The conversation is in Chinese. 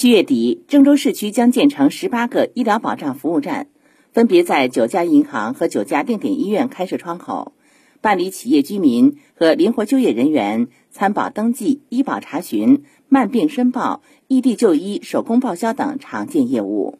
七月底郑州市区将建成十八个医疗保障服务站分别在九家银行和九家定点医院开设窗口。办理企业居民和灵活就业人员参保登记医保查询慢病申报异地就医手工报销等常见业务。